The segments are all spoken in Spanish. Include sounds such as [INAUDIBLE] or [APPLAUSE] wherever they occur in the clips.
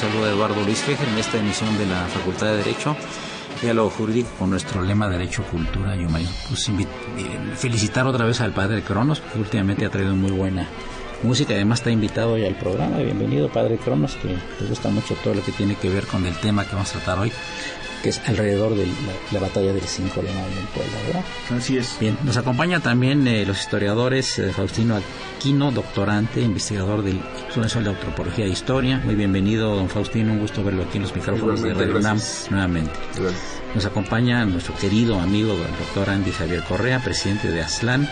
Saluda Eduardo Luis Fejer en esta emisión de la Facultad de Derecho, diálogo jurídico con nuestro lema Derecho, Cultura y Humanidad. Pues eh, felicitar otra vez al padre Cronos, que últimamente ha traído muy buena música, además está invitado hoy al programa. Bienvenido, padre Cronos, que le gusta mucho todo lo que tiene que ver con el tema que vamos a tratar hoy que es alrededor de la, batalla del 5 de mayo en Puebla, ¿verdad? Así es. Bien, nos acompaña también eh, los historiadores eh, Faustino Aquino, doctorante, investigador del Instituto Nacional de Antropología e Historia. Muy bienvenido, don Faustino, un gusto verlo aquí en los micrófonos de Radio UNAM nuevamente. Nos acompaña nuestro querido amigo, el doctor Andy Javier Correa, presidente de ASLAN,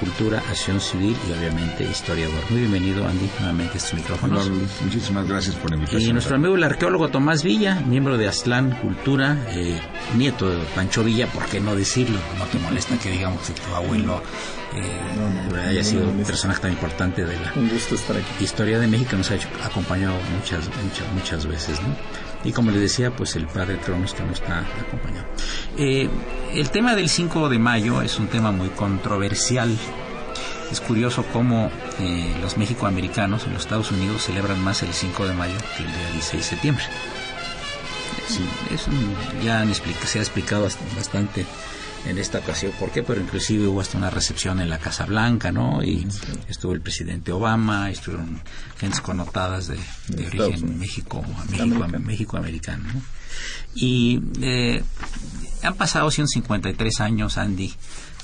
Cultura, Acción Civil y obviamente historiador. Muy bienvenido, Andy, nuevamente a estos micrófonos. muchísimas gracias por la invitación. Y nuestro amigo el arqueólogo Tomás Villa, miembro de Aztlán Cultura, eh, nieto de Pancho Villa, ¿por qué no decirlo? No te molesta que digamos que tu abuelo eh, haya sido un personaje tan importante de la historia de México, nos ha acompañado muchas, muchas, muchas veces, ¿no? Y como les decía, pues el padre Cronos que nos está acompañando. Eh, el tema del 5 de mayo es un tema muy controversial. Es curioso cómo eh, los mexicoamericanos en los Estados Unidos celebran más el 5 de mayo que el día 16 de septiembre. Sí, eso ya se ha explicado bastante en esta ocasión. ¿Por qué? Pero inclusive hubo hasta una recepción en la Casa Blanca, ¿no? Y estuvo el presidente Obama, estuvieron gentes connotadas de, origen México, México, México americano. ¿no? Y eh, han pasado 153 años, Andy,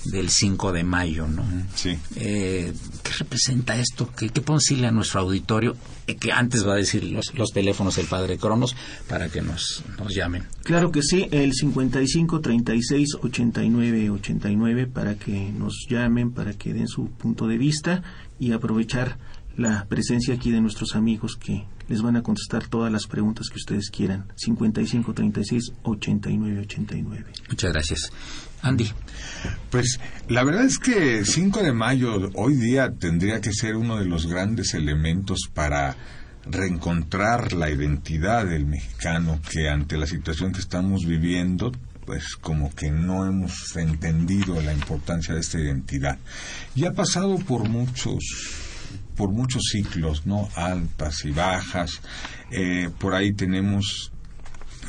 del 5 de mayo, ¿no? Sí. Eh, ¿Qué representa esto? ¿Qué, qué podemos decirle a nuestro auditorio? Eh, que antes va a decir los, los teléfonos del padre Cronos para que nos, nos llamen. Claro que sí, el 55 36 89 89 para que nos llamen, para que den su punto de vista y aprovechar la presencia aquí de nuestros amigos que les van a contestar todas las preguntas que ustedes quieran. 55 36 89 89. Muchas gracias. Andy. Pues la verdad es que 5 de mayo hoy día tendría que ser uno de los grandes elementos para reencontrar la identidad del mexicano que ante la situación que estamos viviendo pues como que no hemos entendido la importancia de esta identidad. Y ha pasado por muchos por muchos ciclos, ¿no? Altas y bajas. Eh, por ahí tenemos,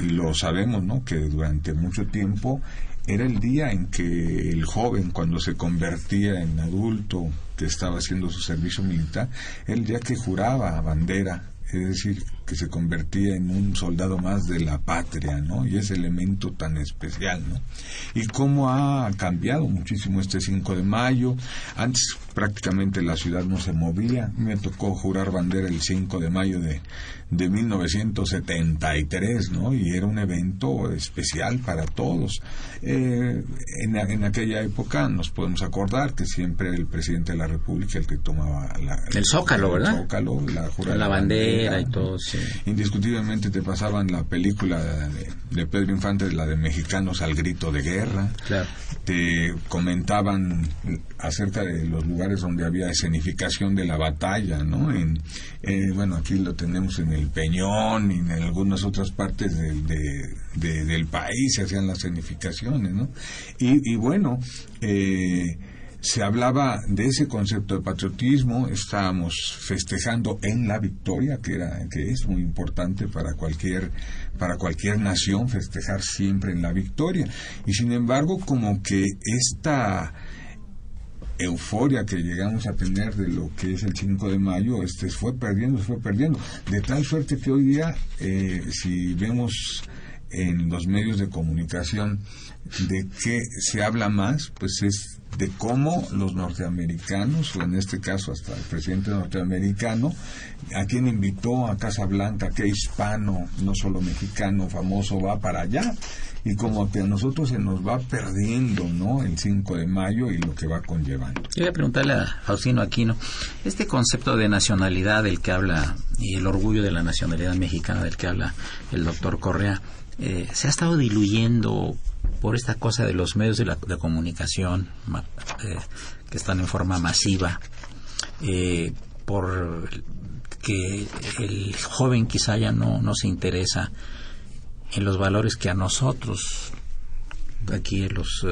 lo sabemos, ¿no? Que durante mucho tiempo era el día en que el joven, cuando se convertía en adulto, que estaba haciendo su servicio militar, el día que juraba bandera, es decir, que se convertía en un soldado más de la patria, ¿no? Y ese elemento tan especial, ¿no? Y cómo ha cambiado muchísimo este 5 de mayo. Antes prácticamente la ciudad no se movía. Me tocó jurar bandera el 5 de mayo de, de 1973, ¿no? Y era un evento especial para todos. Eh, en, en, aquella época nos podemos acordar que siempre el presidente de la República el que tomaba la, el zócalo, ¿verdad? El zócalo, la, la bandera, y todo. indiscutiblemente te pasaban la película de, Pedro Infante, la de Mexicanos al grito de guerra, te comentaban acerca de los lugares donde había escenificación de la batalla, ¿no? En, eh, bueno, aquí lo tenemos en el Peñón y en algunas otras partes del país se hacían las escenificaciones, ¿no? Y, y bueno, eh, se hablaba de ese concepto de patriotismo, estábamos festejando en la victoria, que era que es muy importante para cualquier para cualquier nación festejar siempre en la victoria. Y sin embargo, como que esta euforia que llegamos a tener de lo que es el 5 de mayo, este fue perdiendo, fue perdiendo, de tal suerte que hoy día eh, si vemos en los medios de comunicación de qué se habla más, pues es de cómo los norteamericanos, o en este caso hasta el presidente norteamericano, a quien invitó a Casa Blanca, qué hispano, no solo mexicano, famoso, va para allá, y como que a nosotros se nos va perdiendo, ¿no? El 5 de mayo y lo que va conllevando. Yo voy a preguntarle a Faustino Aquino, este concepto de nacionalidad del que habla, y el orgullo de la nacionalidad mexicana del que habla el doctor Correa, eh, se ha estado diluyendo por esta cosa de los medios de, la, comunicación eh, que están en forma masiva, eh, por que el joven quizá ya no, no se interesa en los valores que a nosotros, aquí los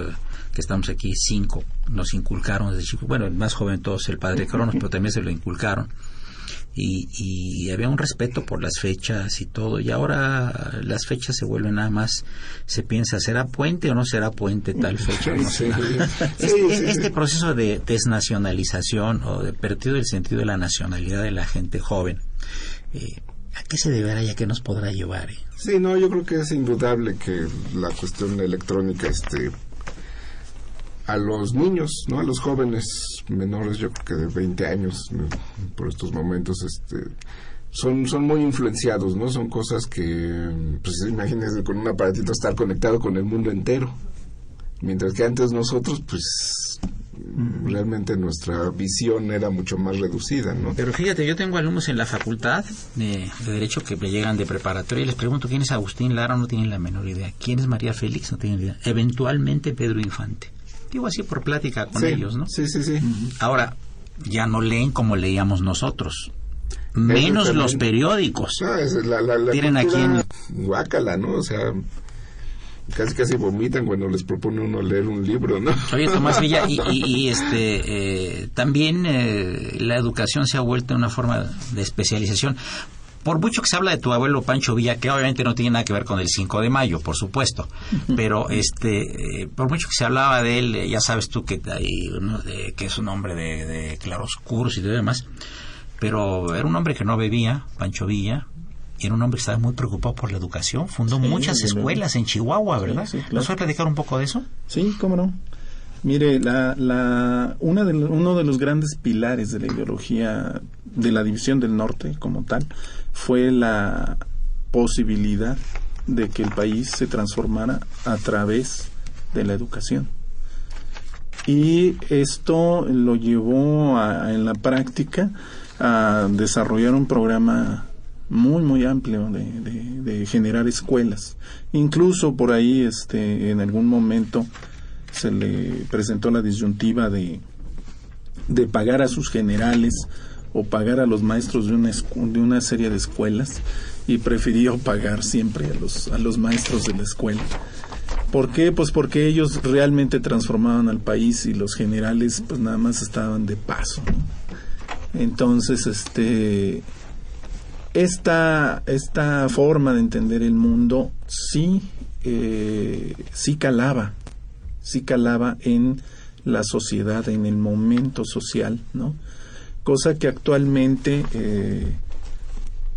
que estamos aquí, cinco, nos inculcaron desde chicos. Bueno, el más joven todos, el padre Cronos, pero también se lo inculcaron. Y, había un respeto por las fechas y todo y ahora las fechas se vuelven nada más se piensa será puente o no será puente tal fecha [LAUGHS] este, este, proceso de desnacionalización o de perdido el sentido de la nacionalidad de la gente joven eh, ¿a qué se deberá y a qué nos podrá llevar? Eh? Sí, no, yo creo que es indudable que la cuestión electrónica este a los niños, ¿no? A los jóvenes menores, yo creo que de 20 años por estos momentos, este son, son muy influenciados, ¿no? Son cosas que, pues imagínense con un aparatito estar conectado con el mundo entero. Mientras que antes nosotros, pues realmente nuestra visión era mucho más reducida, ¿no? Pero fíjate, yo tengo alumnos en la facultad de, Derecho que me llegan de preparatoria y les pregunto quién es Agustín Lara, no tienen la menor idea. ¿Quién es María Félix? No tienen idea. Eventualmente Pedro Infante. Digo así por plática con ellos, ¿no? Sí, sí, sí. Ahora, ya no leen como leíamos nosotros. Menos los periódicos. No, es la, la, Tienen aquí en... Guácala, ¿no? O sea, casi casi vomitan cuando les propone uno leer un libro, ¿no? Oye, Tomás Villa, y, [LAUGHS] este, eh, también eh, la educación se ha vuelto una forma de especialización. Por mucho que se habla de tu abuelo Pancho Villa, que obviamente no tiene nada que ver con el 5 de mayo, por supuesto, pero este, eh, por mucho que se hablaba de él, ya sabes tú que, que es un hombre de, de claroscuros y demás, pero era un hombre que no bebía, Pancho Villa, y era un hombre que estaba muy preocupado por la educación, fundó muchas escuelas en Chihuahua, ¿verdad? ¿Nos va a platicar un poco de eso? Sí, cómo no. Mire, la, la, una de, uno de los grandes pilares de la ideología de la División del Norte como tal fue la posibilidad de que el país se transformara a través de la educación. Y esto lo llevó en la práctica a desarrollar un programa muy muy amplio de, generar escuelas. Incluso por ahí este en algún momento se le presentó la disyuntiva de, de pagar a sus generales o pagar a los maestros de una, de una serie de escuelas y prefirió pagar siempre a los, a los maestros de la escuela. ¿Por qué? Pues porque ellos realmente transformaban al país y los generales pues nada más estaban de paso. Entonces, este, esta, esta forma de entender el mundo sí, eh, sí calaba sí calaba en la sociedad, en el momento social, ¿no? Cosa que actualmente eh,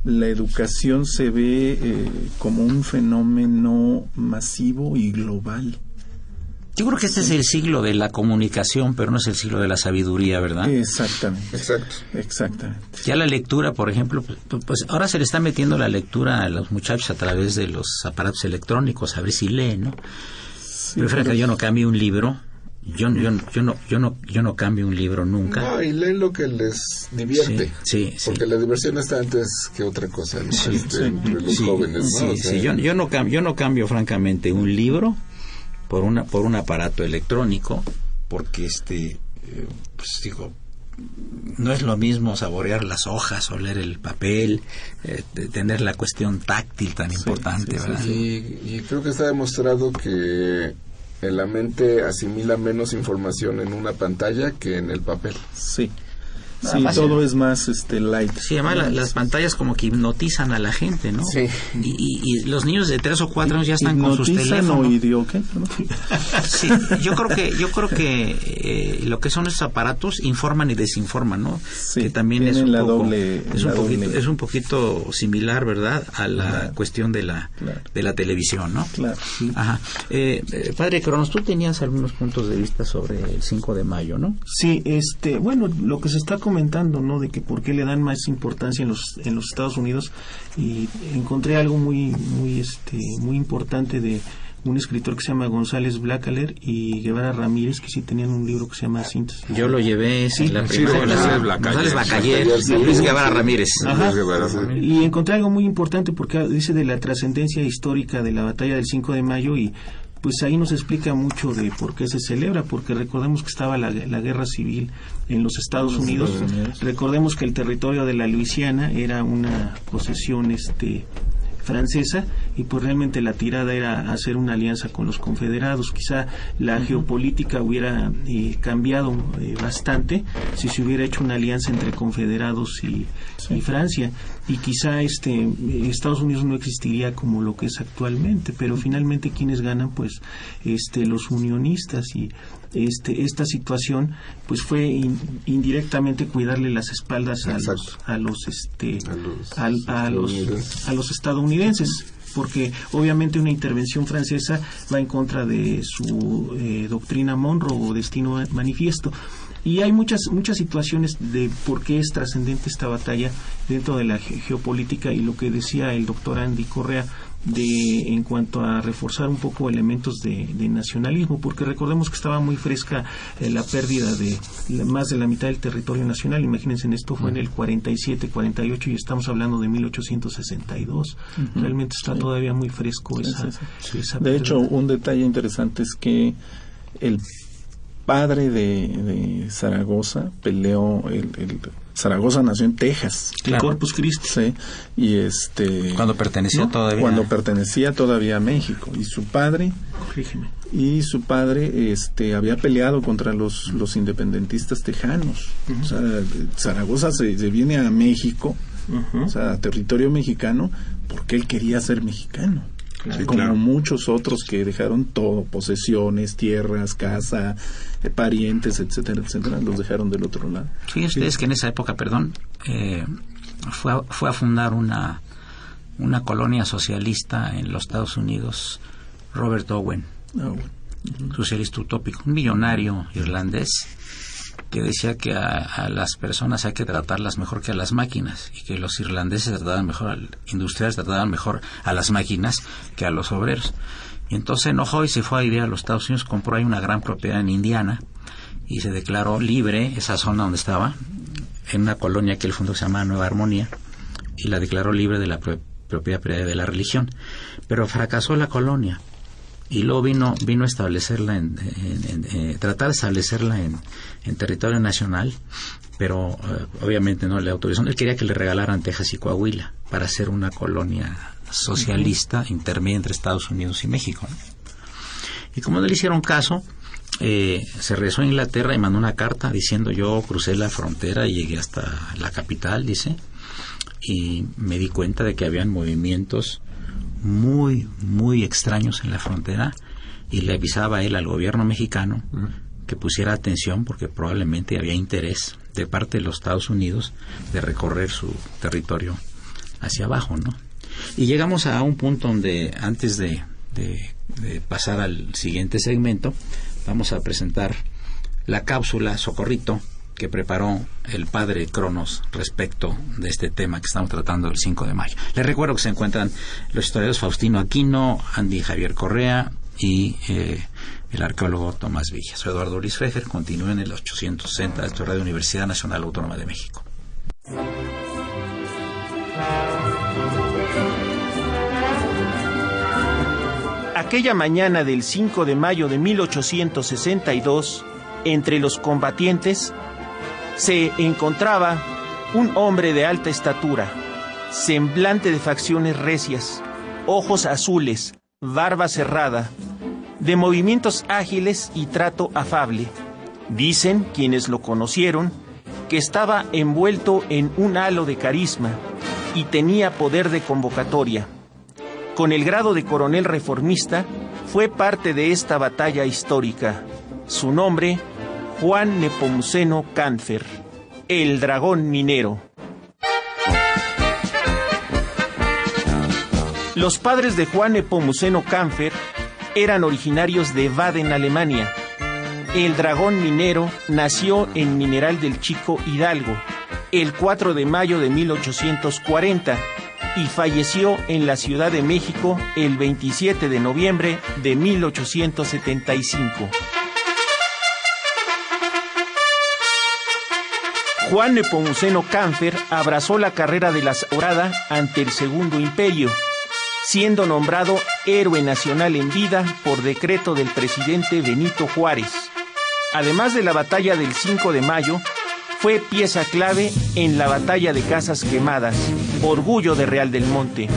la educación se ve eh, como un fenómeno masivo y global. Yo creo que este es el siglo de la comunicación, pero no es el siglo de la sabiduría, ¿verdad? Exactamente. Exacto. Exactamente. Ya la lectura, por ejemplo, pues, pues ahora se le está metiendo la lectura a los muchachos a través de los aparatos electrónicos, a ver si leen, ¿no? Que yo no cambie un libro yo, yo, yo, no, yo, no, yo no cambio un libro nunca. No, y leen lo que les divierte. Sí, sí. Porque la diversión está antes que otra cosa ¿no? Este, entre los jóvenes. ¿no? O sea, Sí, yo, yo, no cambio, yo no cambio francamente un libro por, una, por un aparato electrónico porque este eh, pues digo no es lo mismo saborear las hojas oler el papel eh, tener la cuestión táctil tan importante ¿verdad? Y, y creo que está demostrado que la mente asimila menos información en una pantalla que en el papel. Sí. Sí, todo es más este light. Sí, además la- las pantallas como que hipnotizan a la gente, ¿no? Sí. Y, y- y los niños de tres o cuatro años ya están con sus teléfonos. o idio- ¿qué? ¿No? Sí, yo creo que yo creo que eh, lo que son estos aparatos informan y desinforman, ¿no? Sí, que también es un la poco doble- es un la poquito doble- es un poquito similar, ¿verdad? A la Claro. cuestión de la Claro. de la televisión, ¿no? Claro. sí. Ajá. Eh, eh, padre Cronos, tú tenías algunos puntos de vista sobre el 5 de mayo, ¿no? Sí, este, bueno, lo que se está comentando, ¿no? De que por qué le dan más importancia en los en los Estados Unidos y encontré algo muy muy este muy importante de un escritor que se llama González Blacaler y Guevara Ramírez que sí tenían un libro que se llama Síntesis. Yo lo llevé Sí, la sí, primaria, González y Luis. Guevara Ramírez. Ajá. Y encontré algo muy importante porque dice de la trascendencia histórica de la batalla del 5 de mayo y pues ahí nos explica mucho de por qué se celebra, porque recordemos que estaba la, la guerra civil en los Estados Unidos, recordemos que el territorio de la Luisiana era una posesión este francesa y pues realmente la tirada era hacer una alianza con los confederados. Quizá la geopolítica hubiera eh, cambiado eh, bastante si se hubiera hecho una alianza entre confederados y, y Francia. Y quizá este eh, Estados Unidos no existiría como lo que es actualmente, pero finalmente quienes ganan pues este los unionistas. Y este esta situación pues fue in- indirectamente cuidarle las espaldas a los a los este A los a los a los estadounidenses porque obviamente una intervención francesa va en contra de su eh, doctrina Monroe o destino manifiesto. Y hay muchas muchas situaciones de por qué es trascendente esta batalla dentro de la ge- geopolítica y lo que decía el doctor Andy Correa de en cuanto a reforzar un poco elementos de, de nacionalismo porque recordemos que estaba muy fresca eh, la pérdida de la- más de la mitad del territorio nacional. Imagínense esto fue en el 47 48 y estamos hablando de 1862 realmente está todavía muy fresco esa, esa De hecho, un detalle interesante es que el padre de, de Zaragoza peleó, el, el- Zaragoza nació en Texas. el Corpus Christi. Sí, y este Cuando pertenecía ¿no? todavía. Cuando pertenecía todavía a México. Y su padre corrígeme. y su padre este había peleado contra los los independentistas tejanos. O sea Zaragoza se, se viene a México o sea a territorio mexicano porque él quería ser mexicano Sí, como claro. muchos otros que dejaron todo posesiones tierras casa eh, parientes etcétera etcétera los dejaron del otro lado. Fíjense ustedes que en esa época, perdón, eh, fue, a, fue a fundar una, una colonia socialista en los Estados Unidos, Robert Owen, bueno. socialista utópico, un millonario irlandés que decía que a, las personas hay que tratarlas mejor que a las máquinas y que los irlandeses trataban mejor, al, industriales trataban mejor a las máquinas que a los obreros. Y entonces se enojó y se fue a vivir a los Estados Unidos, compró ahí una gran propiedad en Indiana y se declaró libre esa zona donde estaba, en una colonia que él fundó se llama Nueva Armonía, y la declaró libre de la pro- propiedad de la religión. Pero fracasó la colonia y luego vino vino a establecerla en, en- en- eh, tratar de establecerla en, en territorio nacional pero eh, obviamente no le autorizó él quería que le regalaran Texas y Coahuila para hacer una colonia socialista intermedia entre Estados Unidos y México ¿no? y como no le hicieron caso eh, se regresó a Inglaterra y mandó una carta diciendo yo crucé la frontera y llegué hasta la capital dice y me di cuenta de que habían movimientos muy, muy extraños en la frontera y le avisaba él al gobierno mexicano que pusiera atención porque probablemente había interés de parte de los Estados Unidos de recorrer su territorio hacia abajo, ¿no? Y llegamos a un punto donde antes de, de- de pasar al siguiente segmento vamos a presentar la cápsula Socorrito que preparó el padre Cronos respecto de este tema que estamos tratando el 5 de mayo. Les recuerdo que se encuentran los historiadores Faustino Aquino, Andy Javier Correa, y eh, el arqueólogo Tomás Villa. Soy Eduardo Luis Fejer, continúe en el 860 de esta Radio Universidad Nacional Autónoma de México. Aquella mañana del 5 de mayo de 1862, entre los combatientes, se encontraba un hombre de alta estatura, semblante de facciones recias, ojos azules, barba cerrada, de movimientos ágiles y trato afable. Dicen quienes lo conocieron que estaba envuelto en un halo de carisma y tenía poder de convocatoria. Con el grado de coronel reformista, fue parte de esta batalla histórica. Su nombre, Juan Nepomuceno Cánfer, el dragón minero. Los padres de Juan Nepomuceno Cánfer eran originarios de Baden, Alemania. El dragón minero nació en Mineral del Chico Hidalgo el 4 de mayo de 1840 y falleció en la Ciudad de México el 27 de noviembre de 1875. Juan Nepomuceno Cánfer abrazó la carrera de la Saurada ante el Segundo Imperio, siendo nombrado héroe nacional en vida por decreto del presidente Benito Juárez. Además de la batalla del 5 de mayo, fue pieza clave en la batalla de Casas Quemadas, orgullo de Real del Monte.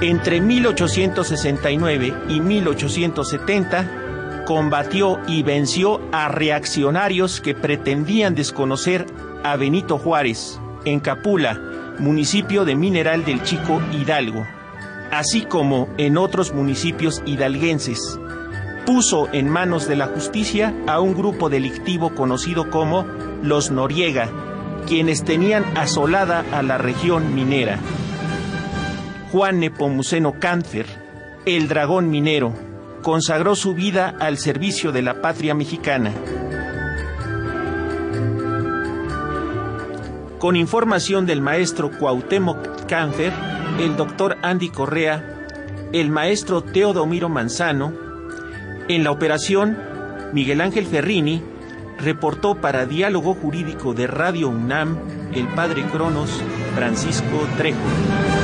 Entre 1869 y 1870 combatió y venció a reaccionarios que pretendían desconocer a Benito Juárez en Capula, municipio de Mineral del Chico Hidalgo, así como en otros municipios hidalguenses puso en manos de la justicia a un grupo delictivo conocido como los Noriega, quienes tenían asolada a la región minera. Juan Nepomuceno Cáncer, el dragón minero, consagró su vida al servicio de la patria mexicana. Con información del maestro Cuauhtémoc Cáncer, el doctor Andy Correa, el maestro Teodomiro Manzano, en la operación, Miguel Ángel Ferrini reportó para Diálogo Jurídico de Radio UNAM el padre Cronos Francisco Trejo.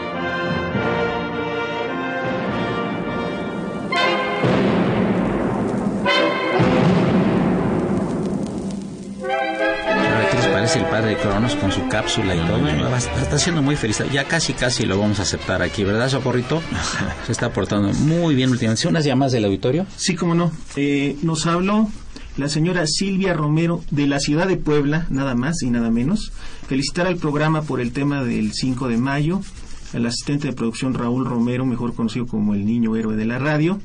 Cronos con su cápsula y todo. está siendo muy feliz. Ya casi, casi lo vamos a aceptar aquí, ¿verdad, Socorrito? [LAUGHS] Se está portando muy bien últimamente. ¿Unas llamadas del auditorio? Sí, cómo no. Eh, nos habló la señora Silvia Romero de la ciudad de Puebla, nada más y nada menos. Felicitar al programa por el tema del 5 de mayo. Al asistente de producción Raúl Romero, mejor conocido como el niño héroe de la radio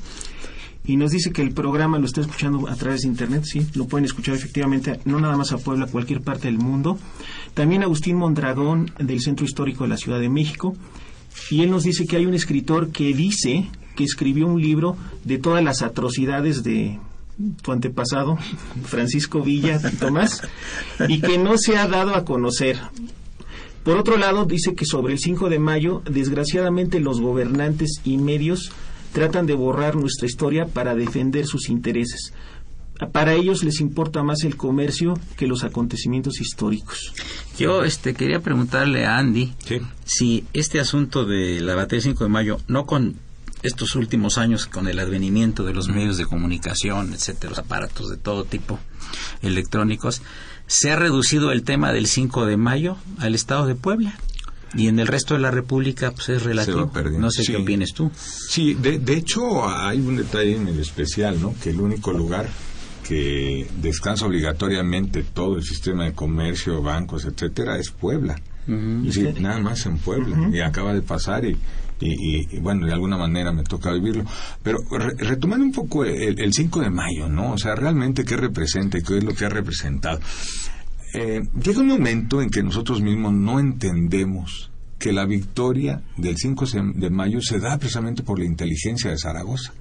y nos dice que el programa lo está escuchando a través de internet, sí, lo pueden escuchar efectivamente, no nada más a Puebla, a cualquier parte del mundo. También Agustín Mondragón del Centro Histórico de la Ciudad de México, y él nos dice que hay un escritor que dice que escribió un libro de todas las atrocidades de tu antepasado, Francisco Villa Tomás, y que no se ha dado a conocer. Por otro lado, dice que sobre el 5 de mayo, desgraciadamente los gobernantes y medios tratan de borrar nuestra historia para defender sus intereses. Para ellos les importa más el comercio que los acontecimientos históricos. Yo este, quería preguntarle a Andy si este asunto de la batalla 5 de mayo, no con estos últimos años, con el advenimiento de los medios de comunicación, etcétera, los aparatos de todo tipo electrónicos, ¿se ha reducido el tema del 5 de mayo al Estado de Puebla? Y en el resto de la República, pues es relativo. No sé qué opinas tú. Sí, de, de hecho hay un detalle en el especial, ¿no? Que el único lugar que descansa obligatoriamente todo el sistema de comercio, bancos, etcétera, es Puebla. y nada más en Puebla. Y acaba de pasar y, y, bueno, de alguna manera me toca vivirlo. Pero retomando un poco el, el, 5 de mayo, ¿no? O sea, realmente qué representa y qué es lo que ha representado. Eh, llega un momento en que nosotros mismos no entendemos que la victoria del 5 de mayo se da precisamente por la inteligencia de Zaragoza.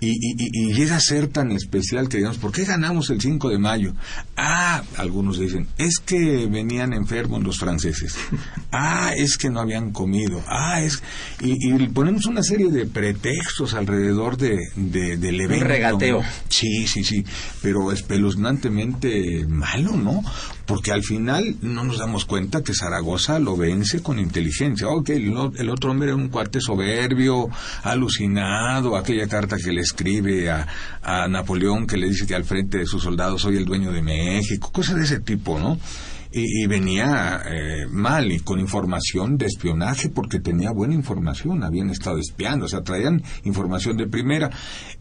Y, y, llega a ser tan especial que digamos, ¿por qué ganamos el 5 de mayo? Ah, algunos dicen, es que venían enfermos los franceses. [LAUGHS] Ah, es que no habían comido. Ah, es... Y, ponemos una serie de pretextos alrededor de, del evento. Un regateo. Sí, sí, sí, pero espeluznantemente malo, ¿no? porque al final no nos damos cuenta que Zaragoza lo vence con inteligencia. Ok, el, otro hombre era un cuate soberbio, alucinado, aquella carta que le escribe a, Napoleón que le dice que al frente de sus soldados soy el dueño de México, cosas de ese tipo, ¿no? y, venía eh, mal y con información de espionaje porque tenía buena información, habían estado espiando, o sea, traían información de primera.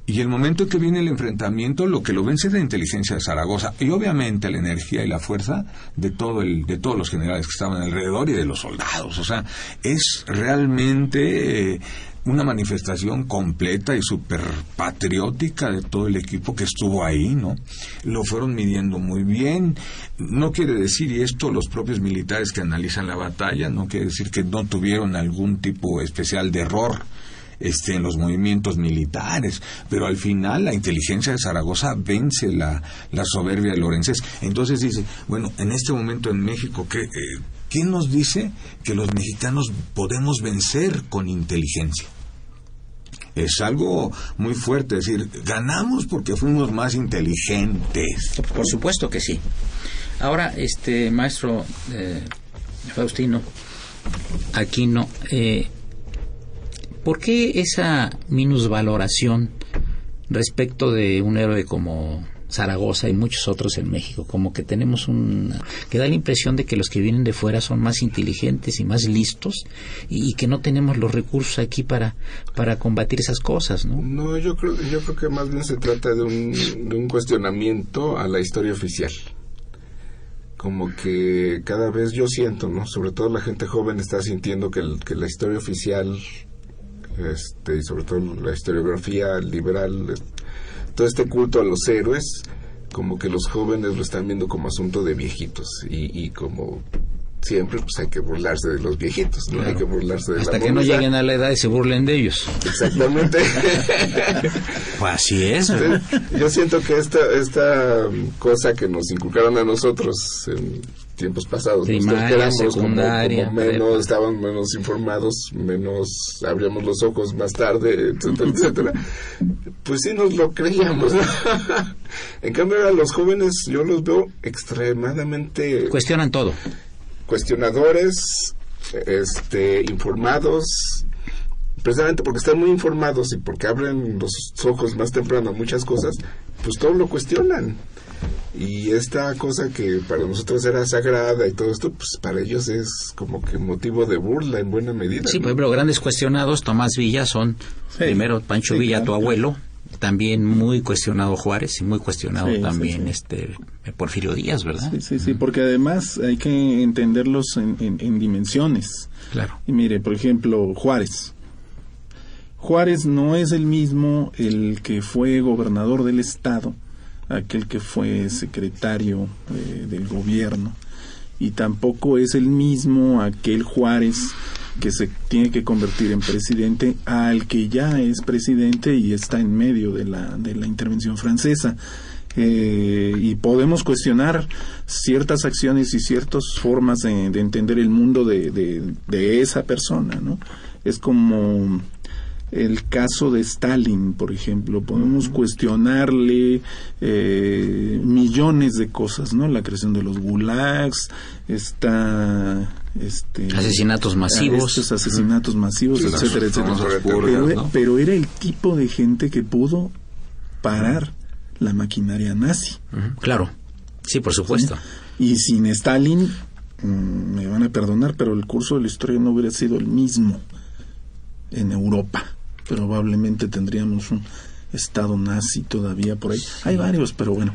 Y el momento en que viene el enfrentamiento, lo que lo vence es la inteligencia de Zaragoza y obviamente la energía y la fuerza de todo el, de todos los generales que estaban alrededor y de los soldados. O sea, es realmente eh, una manifestación completa y súper patriótica de todo el equipo que estuvo ahí, ¿no? Lo fueron midiendo muy bien. No quiere decir, y esto los propios militares que analizan la batalla, no quiere decir que no tuvieron algún tipo especial de error este, en los movimientos militares, pero al final la inteligencia de Zaragoza vence la, la soberbia de Lorenzés. Entonces dice, bueno, en este momento en México, ¿qué, eh, ¿quién nos dice que los mexicanos podemos vencer con inteligencia? es algo muy fuerte, decir, ganamos porque fuimos más inteligentes. Por supuesto que sí. Ahora, este maestro eh, Faustino Aquino, eh, ¿por qué esa minusvaloración respecto de un héroe como Zaragoza y muchos otros en México, como que tenemos un que da la impresión de que los que vienen de fuera son más inteligentes y más listos y, que no tenemos los recursos aquí para para combatir esas cosas, ¿no? No, yo creo yo creo que más bien se trata de un, cuestionamiento a la historia oficial. Como que cada vez yo siento, ¿no? Sobre todo la gente joven está sintiendo que, que la historia oficial este, y sobre todo la historiografía liberal todo este culto a los héroes, como que los jóvenes lo están viendo como asunto de viejitos y, y como siempre pues hay que burlarse de los viejitos, ¿no? Hay que burlarse de Hasta que no lleguen a la edad y se burlen de ellos. Exactamente. [LAUGHS] pues así es. Yo siento que esta, esta cosa que nos inculcaron a nosotros en tiempos pasados, Primaria, secundaria, como, menos, estaban menos informados, menos abríamos los ojos más tarde, etcétera, [LAUGHS] etcétera. Pues sí nos lo creíamos. [LAUGHS] en cambio a los jóvenes yo los veo extremadamente... Cuestionan todo cuestionadores, este, informados, precisamente porque están muy informados y porque abren los ojos más temprano a muchas cosas, pues todo lo cuestionan. Y esta cosa que para nosotros era sagrada y todo esto, pues para ellos es como que motivo de burla en buena medida. Sí, por ejemplo, grandes cuestionados, Tomás Villa son, primero Pancho Villa, tu abuelo, también muy cuestionado Juárez y muy cuestionado también este Porfirio Díaz, ¿verdad? Sí, sí, sí, porque además hay que entenderlos en, dimensiones. Claro. Y mire, por ejemplo, Juárez. Juárez no es el mismo el que fue gobernador del estado, aquel que fue secretario eh, del gobierno, y tampoco es el mismo aquel Juárez que se tiene que convertir en presidente al que ya es presidente y está en medio de la, de la intervención francesa. Eh, y podemos cuestionar ciertas acciones y ciertas formas de, entender el mundo de, de, esa persona, ¿no? Es como el caso de Stalin, por ejemplo, podemos cuestionarle eh, millones de cosas, ¿no? La creación de los gulags, está este, asesinatos masivos, estos asesinatos masivos, etcétera, etcétera. Pero, era el tipo de gente que pudo parar la maquinaria nazi. Claro, sí, por supuesto. Y sin Stalin mm, me van a perdonar, pero el curso de la historia no hubiera sido el mismo en Europa. Probablemente tendríamos un estado nazi todavía por ahí. Hay varios, pero bueno.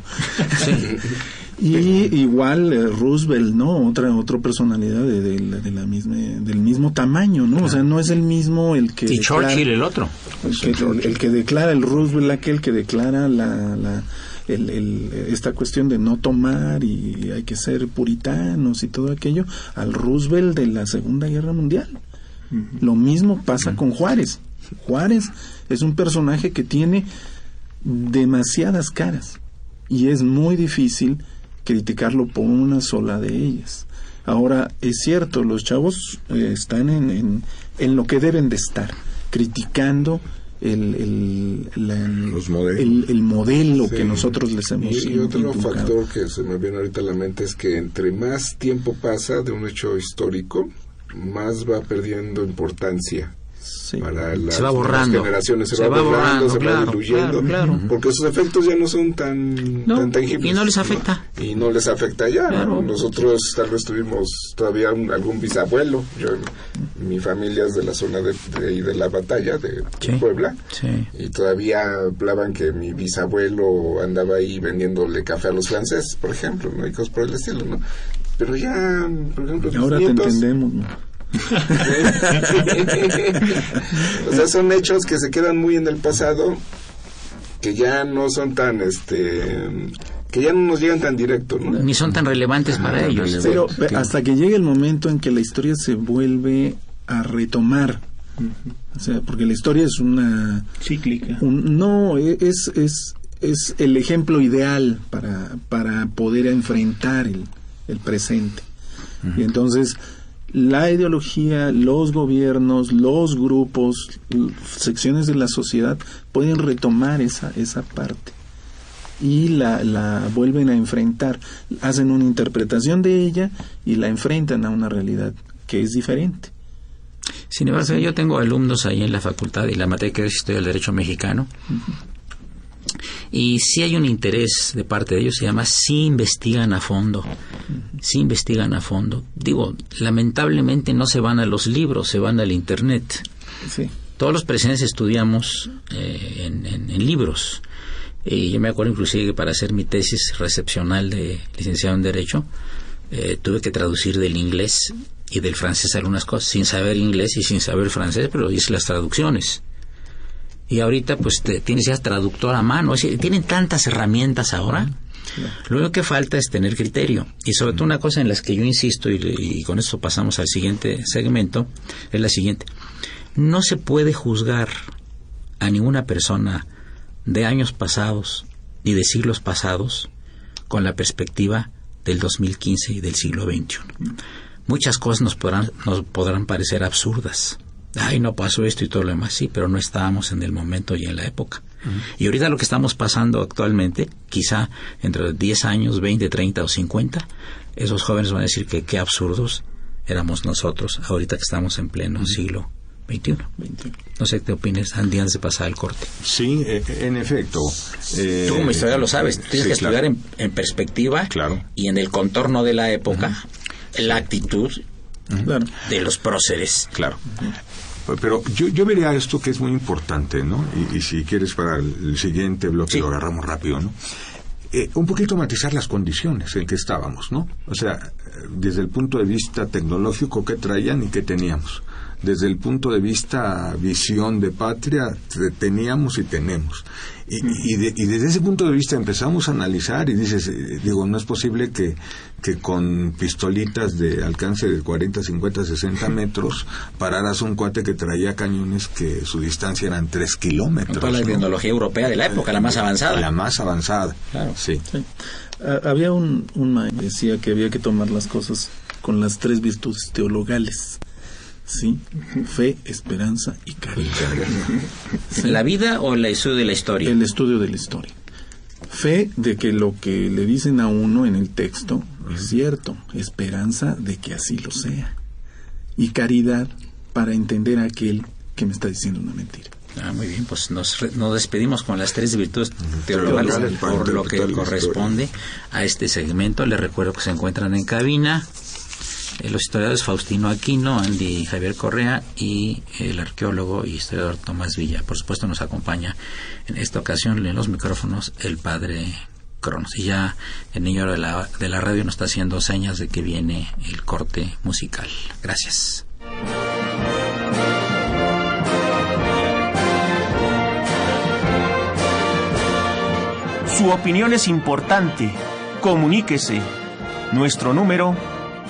[LAUGHS] y igual eh, Roosevelt, ¿no? Otra otra personalidad de, de la, de la misma del mismo tamaño, ¿no? O sea, no es el mismo el que Y Churchill el otro. el que, el que declara el Roosevelt aquel que declara la, la el, el, esta cuestión de no tomar y hay que ser puritanos y todo aquello al Roosevelt de la Segunda Guerra Mundial. Lo mismo pasa con Juárez. Juárez es un personaje que tiene demasiadas caras y es muy difícil criticarlo por una sola de ellas. Ahora, es cierto, los chavos eh, están en, en, en, lo que deben de estar, criticando el, el, la, Los modelos. el, el modelo Sí. que nosotros les hemos Y, y otro inculcado. factor que se me viene ahorita a la mente es que entre más tiempo pasa de un hecho histórico, más va perdiendo importancia Sí. para las Se va borrando. generaciones. Se, Se va, va borrando, se va diluyendo, claro, claro. porque sus efectos ya no son tan, No, tan tangibles. y no les afecta. Y no les afecta ya. ¿no? Nosotros tal vez tuvimos todavía un- algún bisabuelo. Yo, mi familia es de la zona de, de, de la batalla, de. Puebla. Sí. Y todavía hablaban que mi bisabuelo andaba ahí vendiéndole café a los franceses, por ejemplo, ¿no? Y cosas por el estilo, ¿no? Pero ya, por ejemplo, mis Ahora te entendemos. [LAUGHS] o sea, son hechos que se quedan muy en el pasado, que ya no son tan, este, que ya no nos llegan tan directo, ¿no? Ni son tan relevantes para ellos. Pero pe- hasta que llegue el momento en que la historia se vuelve a retomar. O sea, porque la historia es una Cíclica. un- no e- es es es el ejemplo ideal para para poder enfrentar el, el presente. Y entonces la ideología, los gobiernos, los grupos, secciones de la sociedad pueden retomar esa esa parte y la, la vuelven a enfrentar, hacen una interpretación de ella y la enfrentan a una realidad que es diferente. Sin embargo, yo tengo alumnos ahí en la facultad y la materia que es Historia del Derecho Mexicano. Y si hay un interés de parte de ellos, se llama si investigan a fondo. Si investigan a fondo. Digo, lamentablemente no se van a los libros, se van al Internet. Sí. Todos los presentes estudiamos eh, en, en- en libros. Y yo me acuerdo inclusive que para hacer mi tesis recepcional de licenciado en Derecho, eh, tuve que traducir del inglés y del francés algunas cosas, sin saber inglés y sin saber francés, pero hice las traducciones. Y ahorita pues te- tienes ya traductor a mano, es decir, tienen tantas herramientas ahora. Lo único que falta es tener criterio. Y sobre todo una cosa en las que yo insisto, y, y con esto pasamos al siguiente segmento, es la siguiente. No se puede juzgar a ninguna persona de años pasados ni de siglos pasados con la perspectiva del 2015 y del siglo XXI. Muchas cosas nos podrán, nos podrán parecer absurdas. Ay, no pasó esto y todo lo demás, sí, pero no estábamos en el momento y en la época. Y ahorita lo que estamos pasando actualmente, quizá entre 10 años, 20, 30 o 50, esos jóvenes van a decir que qué absurdos éramos nosotros ahorita que estamos en pleno siglo XXI. No sé qué opinas, Andy, antes de pasar al corte. Sí, eh, en efecto. eh, Tú como historiador lo sabes, tienes sí, que claro. estudiar en, en perspectiva Claro. y en el contorno de la época, la actitud de los próceres. Claro. Pero yo, yo vería esto que es muy importante, ¿no? Y, y si quieres para el siguiente bloque Sí. lo agarramos rápido, ¿no? Eh, un poquito matizar las condiciones en que estábamos, ¿no? O sea, eh, desde el punto de vista tecnológico, ¿qué traían y qué teníamos? Desde el punto de vista visión de patria, te- teníamos y tenemos. Y, y, de- y desde ese punto de vista empezamos a analizar y dices, eh, digo, no es posible que, que con pistolitas de alcance de 40, 50, 60 metros pararas un cuate que traía cañones que su distancia eran 3 kilómetros. Toda la ¿no? tecnología europea de la época, la más avanzada. La más avanzada. Claro. Sí. Sí. Ha- había un, un maestro que decía que había que tomar las cosas con las tres virtudes teologales. ¿Sí? Fe, esperanza y caridad. ¿La vida o el estudio de la historia? El estudio de la historia. Fe de que lo que le dicen a uno en el texto es cierto. Esperanza de que así lo sea. Y caridad para entender a aquel que me está diciendo una mentira. Ah, muy bien, pues nos, re- nos despedimos con las tres virtudes teologales por lo que corresponde a este segmento. Les recuerdo que se encuentran en cabina eh, los historiadores Faustino Aquino, Andy Javier Correa y el arqueólogo y historiador Tomás Villa. Por supuesto nos acompaña en esta ocasión en los micrófonos el padre Cronos. Y ya el niño de la, de la radio nos está haciendo señas de que viene el corte musical. Gracias. Su opinión es importante. Comuníquese. Nuestro número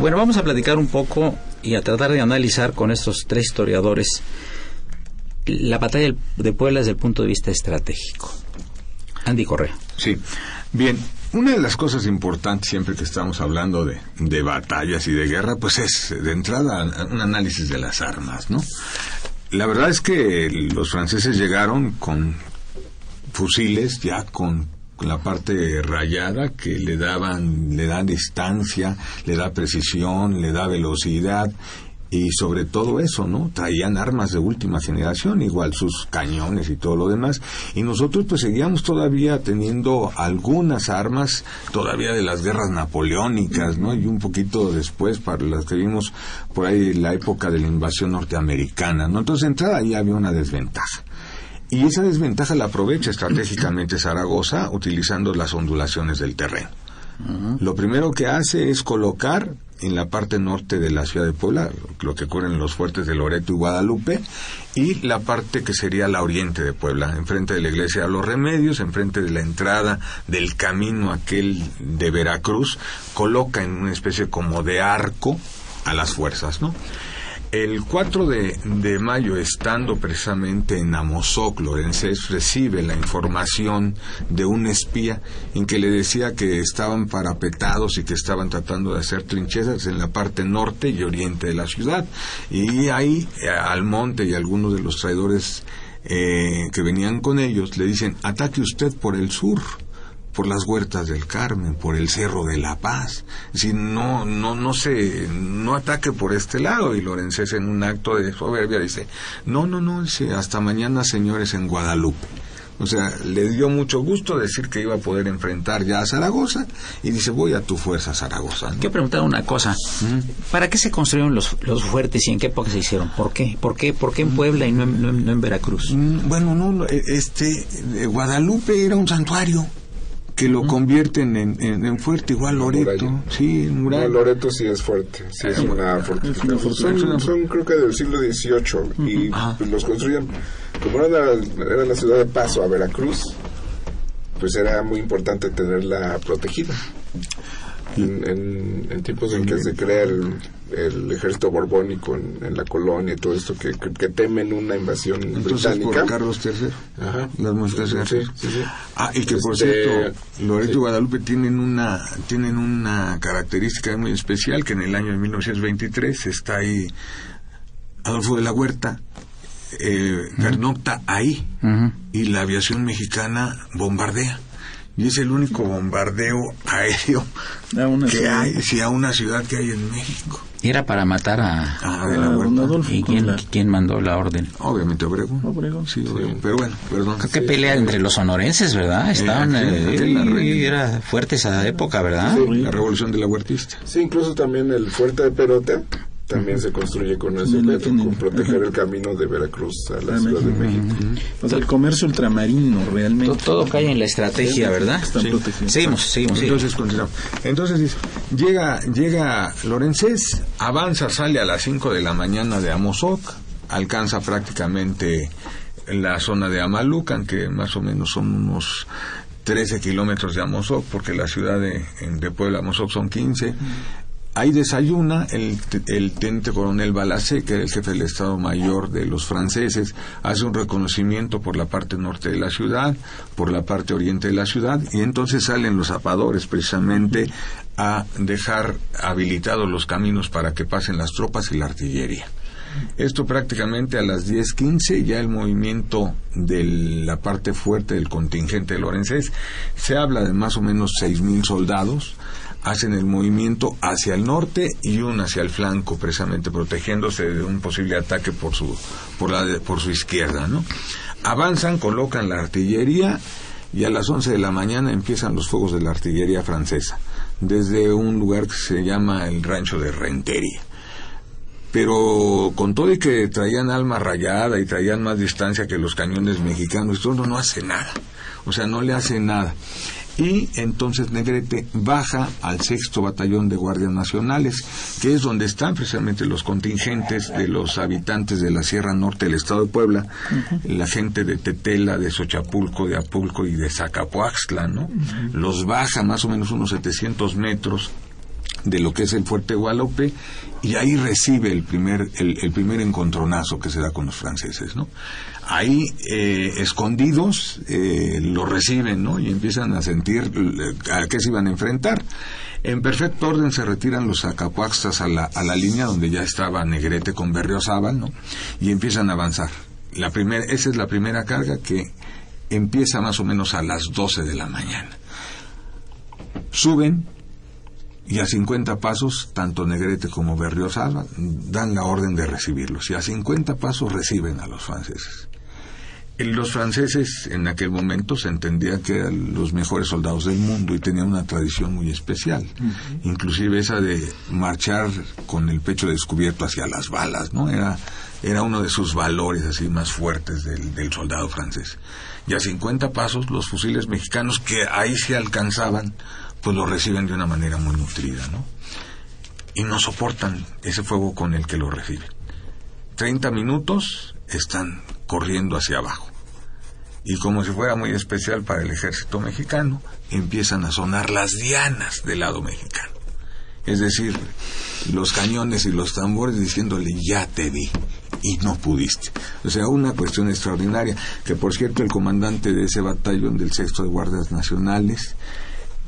Bueno, vamos a platicar un poco y a tratar de analizar con estos tres historiadores la batalla de Puebla desde el punto de vista estratégico. Andy Correa. Sí. Bien, una de las cosas importantes siempre que estamos hablando de, de batallas y de guerra, pues es de entrada un análisis de las armas, ¿no? La verdad es que los franceses llegaron con fusiles ya con la parte rayada que le daban le da distancia, le da precisión, le da velocidad y sobre todo eso, ¿no? Traían armas de última generación, igual sus cañones y todo lo demás, y nosotros pues seguíamos todavía teniendo algunas armas todavía de las guerras napoleónicas, ¿no? Y un poquito después para las que vimos por ahí la época de la invasión norteamericana, ¿no? Entonces entrada ahí había una desventaja. Y esa desventaja la aprovecha estratégicamente Zaragoza utilizando las ondulaciones del terreno. Lo primero que hace es colocar en la parte norte de la ciudad de Puebla, lo que ocurre en los fuertes de Loreto y Guadalupe, y la parte que sería la oriente de Puebla, enfrente de la iglesia de los Remedios, enfrente de la entrada del camino aquel de Veracruz, coloca en una especie como de arco a las fuerzas, ¿no? El 4 de, mayo, estando precisamente en Amozoc, Lorenzés recibe la información de un espía en que le decía que estaban parapetados y que estaban tratando de hacer trincheras en la parte norte y oriente de la ciudad. Y ahí, eh, al monte y algunos de los traidores eh, que venían con ellos le dicen, ataque usted por el sur por las huertas del Carmen, por el Cerro de la Paz. Si no, no, no se, no ataque por este lado. Y Lorenzés en un acto de soberbia dice, no, no, no, dice, hasta mañana señores en Guadalupe. O sea, le dio mucho gusto decir que iba a poder enfrentar ya a Zaragoza y dice, voy a tu fuerza, Zaragoza. Quiero preguntar una cosa. ¿Para qué se construyeron los, los fuertes y en qué época se hicieron? ¿Por qué? ¿Por qué, ¿Por qué en Puebla y no en, no, no en Veracruz? Bueno, no, este, Guadalupe era un santuario que lo convierten en, en, en fuerte, igual Loreto. Sí, No, Loreto sí es fuerte, sí es una fortificación. Son, son, creo que del siglo XVIII y pues, los construyen, como era, era la ciudad de paso a Veracruz, pues era muy importante tenerla protegida. En, en, en tiempos en que se crea el, el ejército borbónico en, la colonia y todo esto que, que, temen una invasión Entonces, británica. por Carlos III. Ajá. Las muestras Sí, sí, sí. Ah, y que por Este, cierto, Loreto y. Guadalupe tienen una tienen una característica muy especial que en el año de 1923 está ahí Adolfo de la Huerta eh, pernocta ahí y la aviación mexicana bombardea y es el único bombardeo aéreo que hay sí, a una ciudad que hay en México era para matar a... ah, A Adolfo ¿Y quién, la- quién mandó la orden? obviamente Obregón Obregón. sí, Obregón. pero bueno perdón Creo que pelea entre los sonorenses, ¿verdad? Estaban... aquí, eh, la reina. era fuerte esa época, ¿verdad? la revolución de la huertista Sí, incluso también el fuerte de Perota también se construye con ese tienen. con proteger Ajá. el camino de Veracruz a la Ciudad de México. México. O sea, el comercio ultramarino realmente. todo cae en la estrategia, ¿verdad? Están Sí. protegidos. Seguimos, seguimos. Entonces, continuamos. Entonces llega, llega Lorenzés, avanza, sale a las 5 de la mañana de Amozoc, alcanza prácticamente la zona de Amalucan, que más o menos son unos 13 kilómetros de Amozoc, porque la ciudad de, de Puebla, Amozoc, son 15. Ahí desayuna el, teniente coronel Balacé, que era el jefe del Estado Mayor de los franceses, hace un reconocimiento por la parte norte de la ciudad, por la parte oriente de la ciudad, y entonces salen los zapadores precisamente a dejar habilitados los caminos para que pasen las tropas y la artillería. Esto prácticamente a las 10.15, ya el movimiento de la parte fuerte del contingente de Lorenzés, se habla de más o menos 6.000 soldados, hacen el movimiento hacia el norte y uno hacia el flanco, precisamente protegiéndose de un posible ataque por su, por la, por su izquierda, ¿no? Avanzan, colocan la artillería y a las 11 de la mañana empiezan los fuegos de la artillería francesa, desde un lugar que se llama el rancho de Rentería pero con todo y que traían alma rayada y traían más distancia que los cañones mexicanos, esto no, no hace nada, o sea, no le hace nada. Y entonces Negrete baja al sexto batallón de guardias nacionales, que es donde están precisamente los contingentes de los habitantes de la Sierra Norte del Estado de Puebla, la gente de Tetela, de Xochapulco, de Apulco y de Zacapuaxtla, ¿no? Los baja más o menos unos 700 metros de lo que es el Fuerte Guadalupe y ahí recibe el primer el, primer encontronazo que se da con los franceses no ahí eh, escondidos eh, lo reciben no y empiezan a sentir eh, a qué se iban a enfrentar. En perfecto orden se retiran los acapuaxtas a la, a la línea donde ya estaba Negrete con Berriozábal no y empiezan a avanzar. La primera esa es la primera carga que empieza más o menos a las 12 de la mañana. Suben y a 50 pasos, tanto Negrete como Berriozábal dan la orden de recibirlos. Y a 50 pasos reciben a los franceses. Los franceses en aquel momento se entendía que eran los mejores soldados del mundo y tenían una tradición muy especial, inclusive esa de marchar con el pecho descubierto hacia las balas, ¿no? Era, era uno de sus valores así más fuertes del, del soldado francés. Y a 50 pasos los fusiles mexicanos que ahí se alcanzaban, pues lo reciben de una manera muy nutrida, ¿no? Y no soportan ese fuego con el que lo reciben. 30 minutos están corriendo hacia abajo. Y como si fuera muy especial para el ejército mexicano, empiezan a sonar las dianas del lado mexicano. Es decir, los cañones y los tambores diciéndole ya te vi y no pudiste. O sea, una cuestión extraordinaria, que por cierto el comandante de ese batallón del sexto de Guardias Nacionales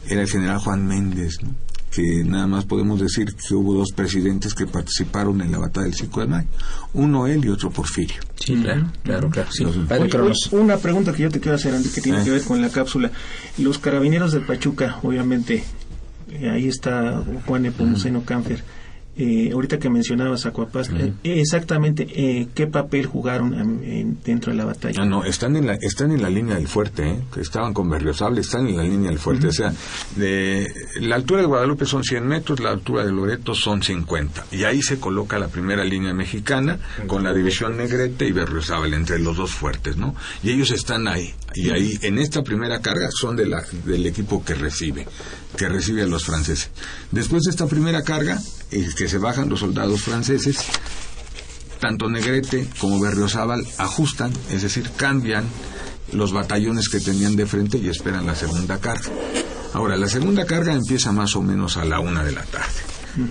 era el general Juan Méndez, ¿no? que nada más podemos decir que hubo dos presidentes que participaron en la batalla del 5 de mayo, uno él y otro Porfirio. Sí, claro, claro, claro. Sí. Padre. Una pregunta que yo te quiero hacer, Andy, que tiene Eh. que ver con la cápsula. Los carabineros de Pachuca, obviamente, eh, ahí está Juan Epomuceno Cánfer. Eh, ahorita que mencionabas Acuapaz, eh, exactamente eh, qué papel jugaron en- dentro de la batalla. Ah, no, están en la, están en la línea del fuerte, ¿eh? estaban con Berriosable, están en la línea del fuerte. O sea, de, la altura de Guadalupe son 100 metros, la altura de Loreto son 50. Y ahí se coloca la primera línea mexicana con la división Negrete y Berriosable entre los dos fuertes, ¿no? Y ellos están ahí. Y ahí, en esta primera carga, son de la, del equipo que recibe, que recibe a los franceses. Después de esta primera carga, eh, que se bajan los soldados franceses, tanto Negrete como Berriozábal ajustan, es decir, cambian los batallones que tenían de frente y esperan la segunda carga. Ahora, la segunda carga empieza más o menos a la una de la tarde.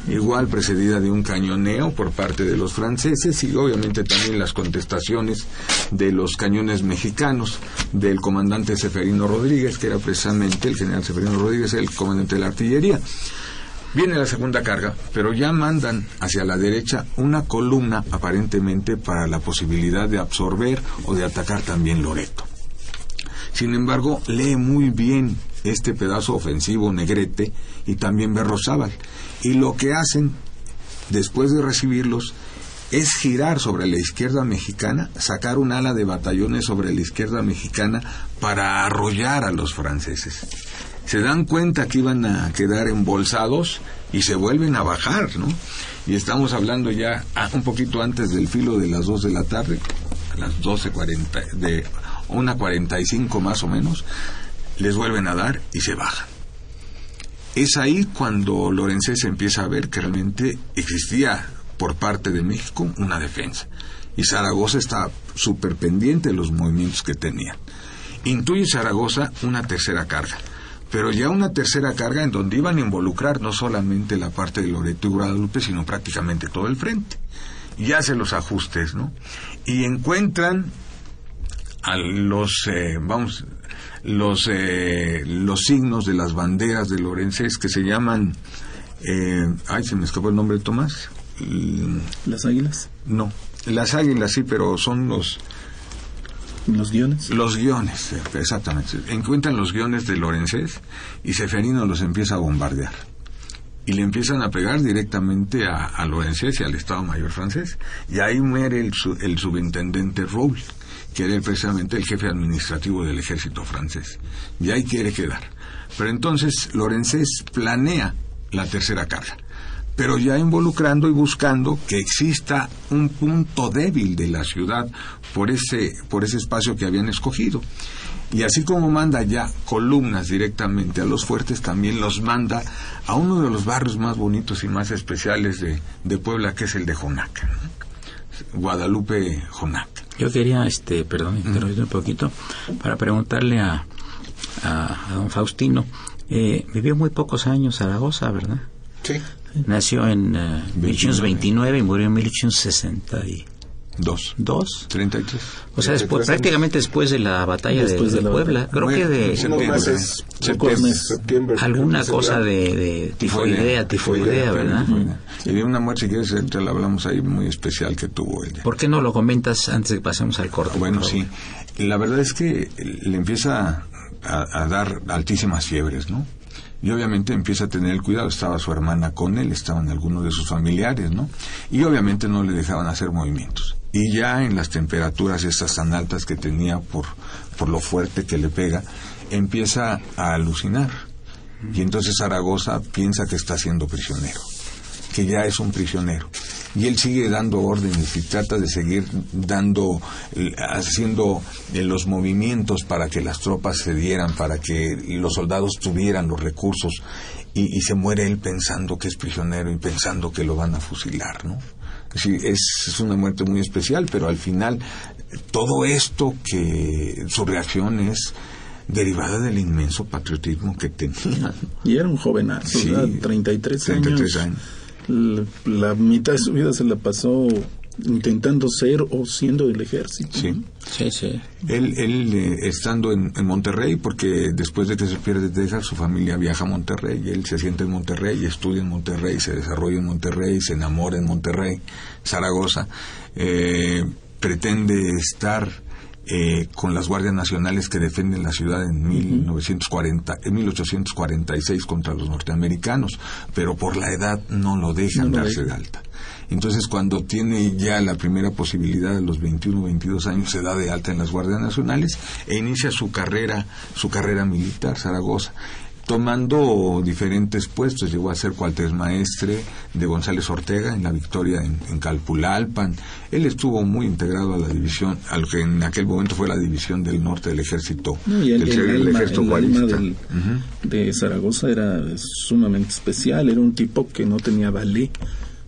igual precedida de un cañoneo por parte de los franceses y obviamente también las contestaciones de los cañones mexicanos del comandante Seferino Rodríguez, que era precisamente el general Seferino Rodríguez, el comandante de la artillería. Viene la segunda carga, pero ya mandan hacia la derecha una columna aparentemente para la posibilidad de absorber o de atacar también Loreto. Sin embargo, lee muy bien este pedazo ofensivo Negrete y también Berrozábal. Y lo que hacen después de recibirlos es girar sobre la izquierda mexicana, sacar un ala de batallones sobre la izquierda mexicana para arrollar a los franceses. Se dan cuenta que iban a quedar embolsados y se vuelven a bajar, ¿no? Y estamos hablando ya un poquito antes del filo de las 2 de la tarde, a las 12.40, de una 45 más o menos, les vuelven a dar y se bajan. Es ahí cuando Lorenzés empieza a ver que realmente existía por parte de México una defensa. Y Zaragoza está súper pendiente de los movimientos que tenía. Intuye Zaragoza una tercera carga, pero ya una tercera carga en donde iban a involucrar no solamente la parte de Loreto y Guadalupe, sino prácticamente todo el frente. Y hace los ajustes, ¿no? Y encuentran a los, eh, vamos, los, eh, los signos de las banderas de Lorenzés que se llaman, eh, ay, se me escapó el nombre de Tomás. ¿Las águilas? No, las águilas sí, pero son los... ¿Los guiones? Los guiones, exactamente. Encuentran los guiones de Lorenzés y Seferino los empieza a bombardear. Y le empiezan a pegar directamente a, a y al Estado Mayor francés. Y ahí muere el, el subintendente Roule que era precisamente el jefe administrativo del ejército francés. Y ahí quiere quedar. Pero entonces Lorenzés planea la tercera carga, pero ya involucrando y buscando que exista un punto débil de la ciudad por ese, por ese espacio que habían escogido. Y así como manda ya columnas directamente a los fuertes, también los manda a uno de los barrios más bonitos y más especiales de, de Puebla, que es el de Jonaca. Guadalupe Jonaca. Yo quería, este, perdón, interrumpir un poquito, para preguntarle a, a, don Faustino. Eh, vivió muy pocos años Zaragoza, ¿verdad? Sí. Nació en 1829 y murió en 1862. Dos. ¿Dos? 33. O sea, después, prácticamente después de la batalla Después de, de la Puebla. batalla. Creo que de Septiembre. septiembre. alguna cosa de, de tifoidea, tifoidea, ¿verdad? Y de una muerte, si quieres, te la hablamos ahí muy especial que tuvo ella. ¿Por qué no lo comentas antes de que pasemos al corto? Bueno, sí. La verdad es que le empieza a, a dar altísimas fiebres, ¿no? Y obviamente empieza a tener el cuidado. Estaba su hermana con él, estaban algunos de sus familiares, ¿no? Y obviamente no le dejaban hacer movimientos. Y ya en las temperaturas estas tan altas que tenía por, por lo fuerte que le pega, empieza a alucinar. Y entonces Zaragoza piensa que está siendo prisionero, que ya es un prisionero. Y él sigue dando órdenes y trata de seguir dando, eh, haciendo eh, los movimientos para que las tropas se dieran, para que los soldados tuvieran los recursos. Y, y se muere él pensando que es prisionero y pensando que lo van a fusilar, ¿no? Sí, es, es una muerte muy especial, pero al final todo esto que su reacción es derivada del inmenso patriotismo que tenía. Y era un jovenazo, Sí, ¿verdad? 33, 33 años. años. La, la mitad de su vida se la pasó intentando ser o siendo del ejército. Sí. Sí, sí. Él, él eh, estando en, en Monterrey, porque después de que se pierde Texas, su familia viaja a Monterrey, y él se siente en Monterrey, estudia en Monterrey, se desarrolla en Monterrey, se enamora en Monterrey, Zaragoza, eh, pretende estar eh, con las guardias nacionales que defienden la ciudad en 1940, en 1846 contra los norteamericanos, pero por la edad no lo dejan No lo darse de alta. Entonces, cuando tiene ya la primera posibilidad de los 21 22 años, se da de alta en las Guardias Nacionales e inicia su carrera, su carrera militar, Zaragoza, tomando diferentes puestos. Llegó a ser cuartel maestre de González Ortega en la victoria en, en Calpulalpan. Él estuvo muy integrado a la división, a lo que en aquel momento fue la división del norte del ejército, No, y el, del, el ejército de Zaragoza era sumamente especial, era un tipo que no tenía ballet,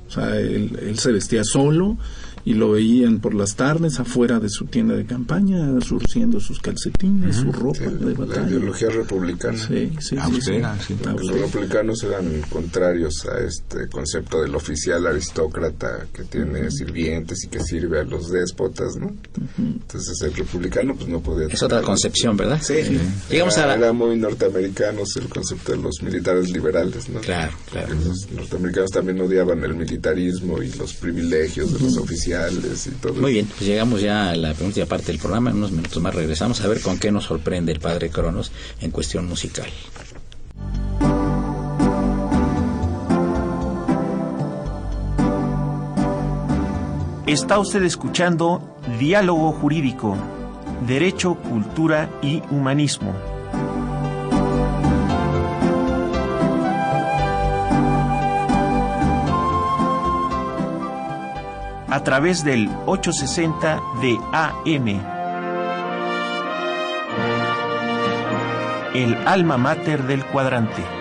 o sea, él, él se vestía solo y lo veían por las tardes afuera de su tienda de campaña, surciendo sus calcetines, su ropa de batalla. La ideología republicana. Sí, sí, Austera, sí, sí. Los republicanos eran contrarios a este concepto del oficial aristócrata que tiene sirvientes y que sirve a los déspotas, ¿no? Entonces el republicano pues no podía... Es otra concepción, ¿verdad? Sí, Llegamos era, a la- era muy norteamericanos el concepto de los militares liberales, ¿no? Claro, claro. Los norteamericanos también odiaban el militarismo y los privilegios de los oficiales y todo Muy bien, pues llegamos ya a la última parte del programa. En unos minutos más regresamos a ver con qué nos sorprende el padre Cronos en cuestión musical. Está usted escuchando Diálogo Jurídico, Derecho, Cultura y Humanismo. A través del 860 de AM. El alma mater del cuadrante.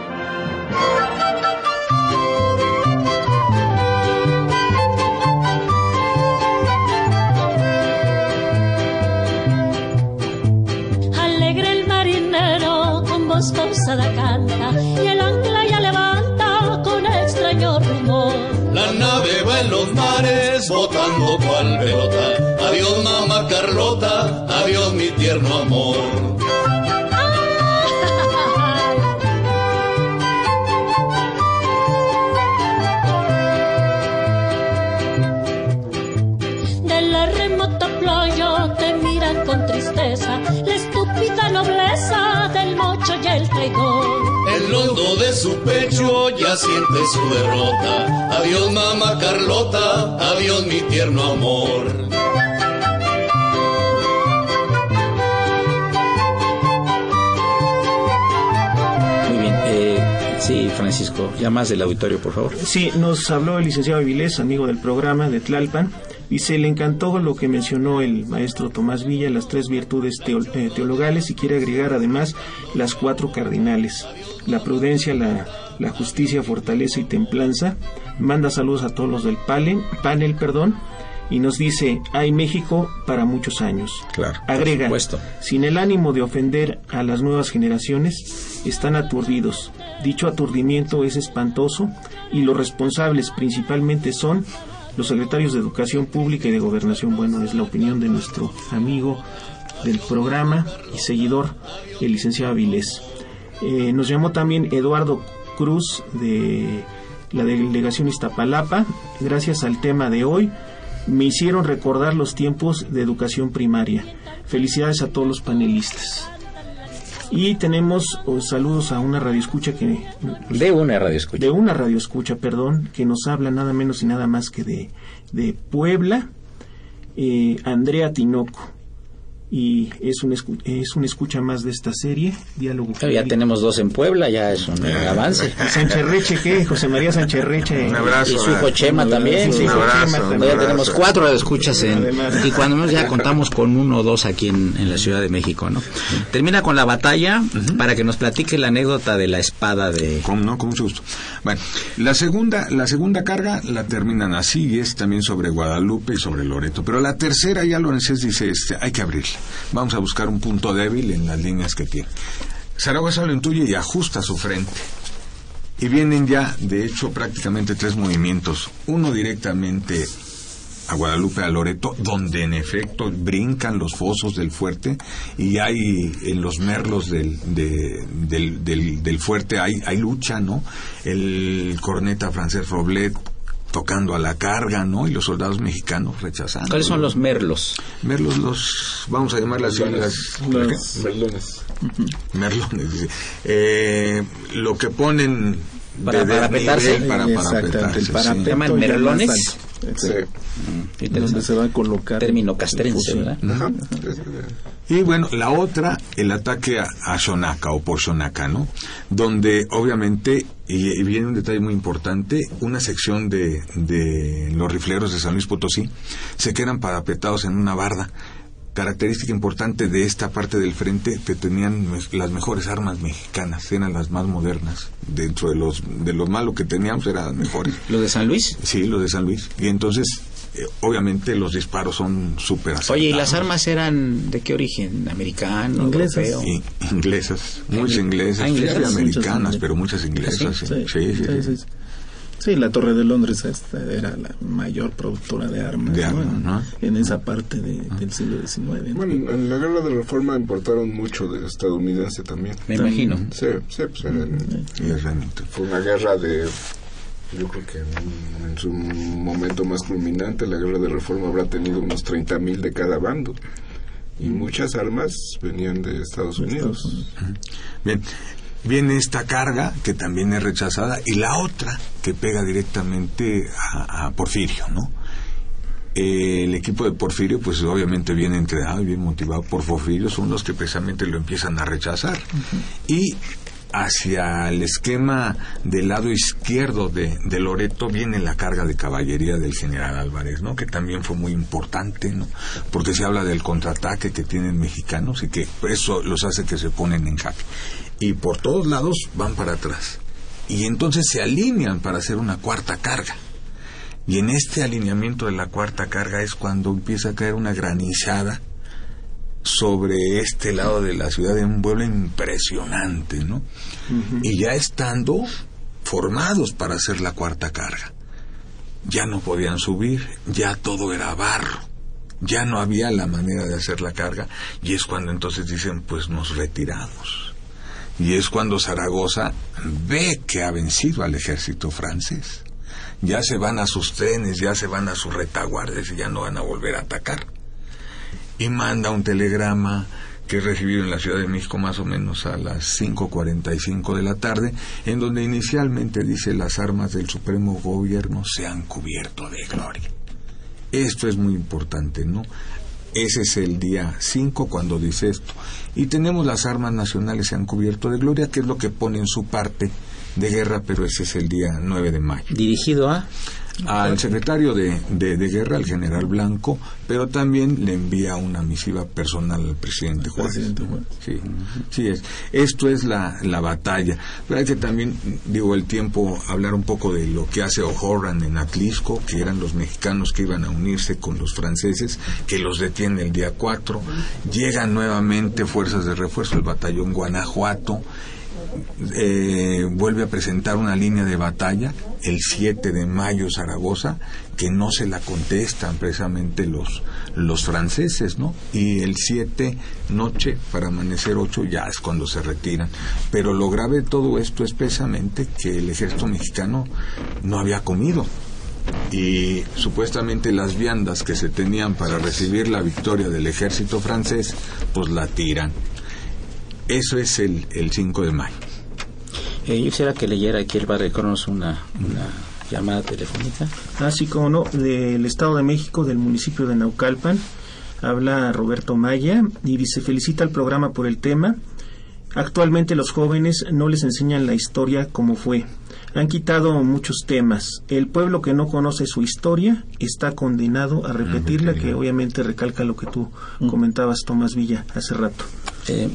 El hondo de su pecho ya siente su derrota. Adiós mamá Carlota, adiós mi tierno amor. Muy bien, eh, sí, Francisco, ya más del auditorio, por favor. Sí, nos habló el licenciado Avilés, amigo del programa de Tlalpan, y se le encantó lo que mencionó el maestro Tomás Villa, las tres virtudes teo- eh, teologales, y quiere agregar además las cuatro cardinales, la prudencia, la, la justicia, fortaleza y templanza. Manda saludos a todos los del panel, panel perdón, y nos dice, hay México para muchos años. Claro, Agrega, sin el ánimo de ofender a las nuevas generaciones, están aturdidos. Dicho aturdimiento es espantoso y los responsables principalmente son los secretarios de Educación Pública y de Gobernación. Bueno, es la opinión de nuestro amigo del programa y seguidor, el licenciado Avilés. Eh, nos llamó también Eduardo Cruz de la delegación Iztapalapa. Gracias al tema de hoy, me hicieron recordar los tiempos de educación primaria. Felicidades a todos los panelistas. Y tenemos oh, saludos a una radioescucha que De una radio escucha. de una radioescucha, perdón, que nos habla nada menos y nada más que de, de Puebla, eh, Andrea Tinoco. Y es un, es un escucha más de esta serie, Diálogo ya Jurídico. tenemos dos en Puebla, ya es un avance. Sancherreche, [LAUGHS] ¿qué? José María Sancherreche. Un abrazo. Y su hijo Chema también. Un abrazo, Chema también. Ya tenemos cuatro radioescuchas en, Además. y cuando menos ya contamos con uno o dos aquí en, en la Ciudad de México, ¿no? Termina con la batalla para que nos platique la anécdota de la espada de... ¿Cómo no? Con mucho gusto. Bueno, la segunda, la segunda carga la terminan así y es también sobre Guadalupe y sobre Loreto. Pero la tercera ya Lorences dice, este, hay que abrirla. Vamos a buscar un punto débil en las líneas que tiene. Zaragoza lo intuye y ajusta su frente. Y vienen ya, de hecho, prácticamente tres movimientos. Uno directamente a Guadalupe, a Loreto, donde en efecto brincan los fosos del fuerte y hay en los merlos del, de- del, del- del fuerte hay, hay lucha, ¿no? El corneta francés Roblet tocando a la carga, ¿no? Y los soldados mexicanos rechazando. ¿Cuáles son los merlos? Merlos los, vamos a llamarlas así, las, Merlones. [LAUGHS] merlones, dice. Eh, lo que ponen Para de parapetarse. para parapetarse, sí. parapeto ¿Se llaman ya más merlones? Sí. donde se va a colocar Término castrense. ¿verdad? Ajá. Y bueno, la otra, el ataque a, a Shonaka o por Shonaka, ¿no? Donde obviamente, y, y viene un detalle muy importante, una sección de, de los rifleros de San Luis Potosí se quedan parapetados en una barda. Característica importante de esta parte del frente que tenían las mejores armas mexicanas, eran las más modernas. Dentro de los de lo malo que teníamos eran las mejores. ¿Lo de San Luis? Sí, los de San Luis. Y entonces eh, obviamente los disparos son súper Oye, ¿y las armas eran de qué origen? ¿Americano? Inglesas. Y- inglesas, muchas inglesas, Ah, inglesas. Muchas americanas, pero muchas inglesas. Sí, sí, sí, sí, sí. sí. Sí, la Torre de Londres esta era la mayor productora de armas, De ¿no? armas, en, ¿no? en esa parte de- del siglo XIX. ¿no? Bueno, en la guerra de reforma importaron mucho de estadounidense también. Me imagino. Sí, sí, pues eran- Les remito. fue una guerra de yo creo que en, en su momento más culminante la guerra de reforma habrá tenido unos 30.000 de cada bando y muchas armas venían de Estados Unidos. Bien, viene esta carga que también es rechazada y la otra que pega directamente a, a Porfirio, ¿no? Eh, el equipo de Porfirio, pues obviamente viene entrenado y bien motivado por Porfirio, son los que precisamente lo empiezan a rechazar. Y hacia el esquema del lado izquierdo de, de Loreto viene la carga de caballería del general Álvarez, ¿no? Que también fue muy importante, ¿no? Porque se habla del contraataque que tienen mexicanos y que eso los hace que se ponen en jaque. Y por todos lados van para atrás. Y entonces se alinean para hacer una cuarta carga. Y en este alineamiento de la cuarta carga es cuando empieza a caer una granizada sobre este lado de la ciudad de un pueblo impresionante, ¿no? Y ya estando formados para hacer la cuarta carga. Ya no podían subir, ya todo era barro, ya no había la manera de hacer la carga y es cuando entonces dicen pues nos retiramos. Y es cuando Zaragoza ve que ha vencido al ejército francés. Ya se van a sus trenes, ya se van a sus retaguardias y ya no van a volver a atacar y manda un telegrama que es recibido en la Ciudad de México más o menos a las 5.45 de la tarde, en donde inicialmente dice las armas del Supremo Gobierno se han cubierto de gloria. Esto es muy importante, ¿no? Ese es el día 5 cuando dice esto. Y tenemos las armas nacionales se han cubierto de gloria, que es lo que pone en su parte de guerra, pero ese es el día 9 de mayo Dirigido a... al secretario de, de, de guerra, al general Blanco, pero también le envía una misiva personal al presidente Juárez. presidente Juárez. Sí, sí es. Esto es la, la batalla. Pero hay que también, digo, el tiempo, hablar un poco de lo que hace O'Horan en Atlisco, que eran los mexicanos que iban a unirse con los franceses, que los detiene el día 4. Llegan nuevamente fuerzas de refuerzo, el batallón Guanajuato eh, vuelve a presentar una línea de batalla el 7 de mayo Zaragoza que no se la contestan precisamente los los franceses no y el 7 noche para amanecer 8 ya es cuando se retiran. Pero lo grave de todo esto es precisamente que el ejército mexicano no había comido. Y supuestamente las viandas que se tenían para recibir la victoria del ejército francés pues la tiran eso es el, el 5 de mayo. Eh, yo quisiera que leyera aquí el barrio Cronos una, una llamada telefónica. Así como no, del Estado de México, del municipio de Naucalpan, habla Roberto Maya y dice felicita al programa por el tema. Actualmente los jóvenes no les enseñan la historia como fue. Han quitado muchos temas. El pueblo que no conoce su historia está condenado a repetirla, que obviamente recalca lo que tú comentabas, Tomás Villa, hace rato. Eh.